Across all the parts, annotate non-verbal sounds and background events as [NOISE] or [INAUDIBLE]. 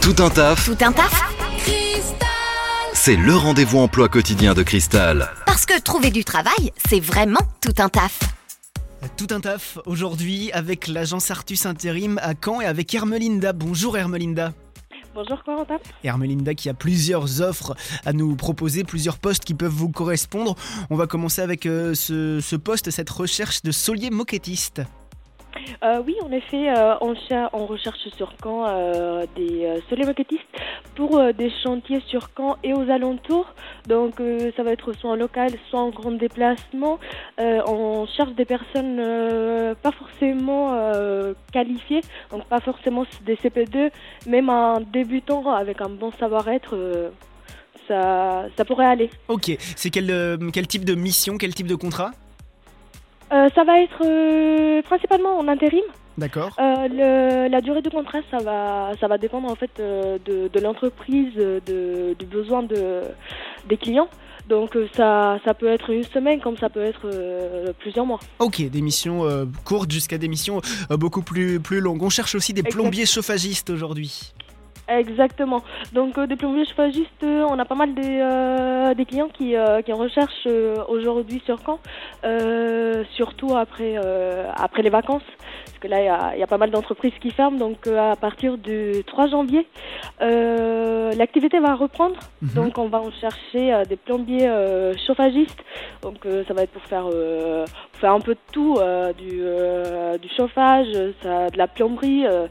Tout un taf, Tout un taf c'est le rendez-vous emploi quotidien de Cristal. Parce que trouver du travail, c'est vraiment tout un taf. Tout un taf aujourd'hui avec l'agence Artus Intérim à Caen et avec Hermelinda. Bonjour Hermelinda. Bonjour Corentin. Hermelinda qui a plusieurs offres à nous proposer, plusieurs postes qui peuvent vous correspondre. On va commencer avec euh, ce, ce poste, cette recherche de solier moquettiste. Euh, oui, en effet, euh, on, cher- on recherche sur Caen euh, des solémoquettistes pour des chantiers sur Caen et aux alentours. Donc ça va être soit en local, soit en grand déplacement. On cherche des personnes pas forcément qualifiées, donc pas forcément des CP2, même un débutant avec un bon savoir-être. ça, pourrait aller. Ok, c'est quel type de mission, quel type de contrat? Euh, ça va être euh, principalement en intérim. D'accord. Euh, le- la durée de contrat, ça va, ça va dépendre en fait euh, de, de l'entreprise, euh, de, du besoin de, des clients. Donc euh, ça, ça peut être une semaine comme ça peut être euh, plusieurs mois. Ok, des missions euh, courtes jusqu'à des missions euh, beaucoup plus, plus longues. On cherche aussi des Exact. plombiers chauffagistes aujourd'hui. Exactement. Donc euh, des plombiers chauffagistes, euh, on a pas mal des, euh, des clients qui, euh, qui en recherchent euh, aujourd'hui sur Caen, euh, surtout après, euh, après les vacances. Parce que là, il y y a pas mal d'entreprises qui ferment. Donc euh, à partir du 3 janvier, euh, l'activité va reprendre. Mhm. Donc on va en chercher euh, des plombiers euh, chauffagistes. Donc euh, ça va être pour faire, euh, pour faire un peu de tout, euh, du, euh, du chauffage, ça, de la plomberie, euh,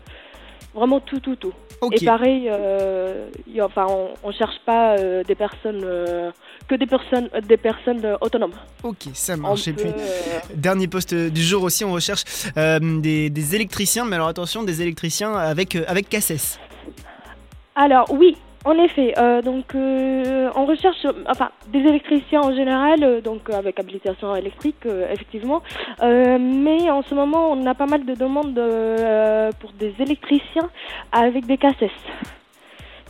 vraiment tout, tout, tout. Et pareil, euh, y enfin, on, on cherche pas euh, des personnes euh, que des personnes, des personnes autonomes. Ok, ça On marche. Et peut, puis, dernier poste du jour aussi, on recherche des, des électriciens, mais alors attention, des électriciens avec, avec. Alors oui, en effet. euh, donc euh, on recherche, enfin, des électriciens en général, euh, donc euh, avec habilitation électrique, effectivement. Mais en ce moment, on a pas mal de demandes pour des électriciens avec des cassettes.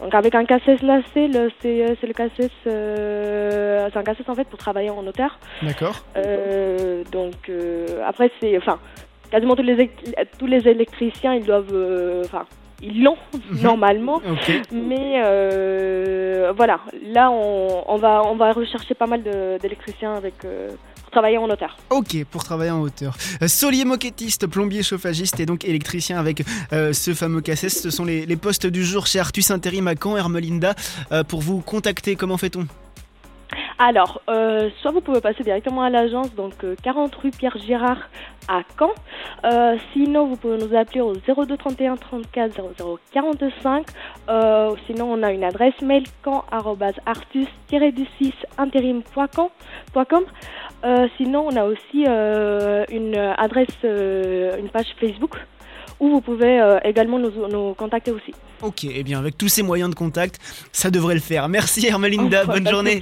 Donc avec un cassette nacelle, c'est euh, c'est le cassette, euh, c'est un cassette en fait pour travailler en hauteur. D'accord Euh, donc euh, après c'est enfin quasiment tous les tous les électriciens ils doivent enfin ils l'ont Mhm. normalement mais euh, voilà là on, on va on va rechercher pas mal d'électriciens avec euh, pour travailler en hauteur. Ok, pour travailler en hauteur. Euh, Solier moquettiste, plombier chauffagiste et donc électricien avec euh, ce fameux cassesse. Ce sont les, les postes du jour chez Artus Intérim à Caen, Hermelinda. Pour vous contacter, comment fait-on? Alors, euh, soit vous pouvez passer directement à l'agence, donc euh, 40 rue Pierre Girard à Caen. Euh, sinon, vous pouvez nous appeler au 02 31 34 00 45. Euh, sinon, on a une adresse mail camp-artus-du-6 intérim.com. Euh, sinon, on a aussi euh, une adresse, euh, une page Facebook où vous pouvez euh, également nous, nous contacter aussi. Ok, et bien avec tous ces moyens de contact, ça devrait le faire. Merci Hermelinda, [LAUGHS] bonne journée.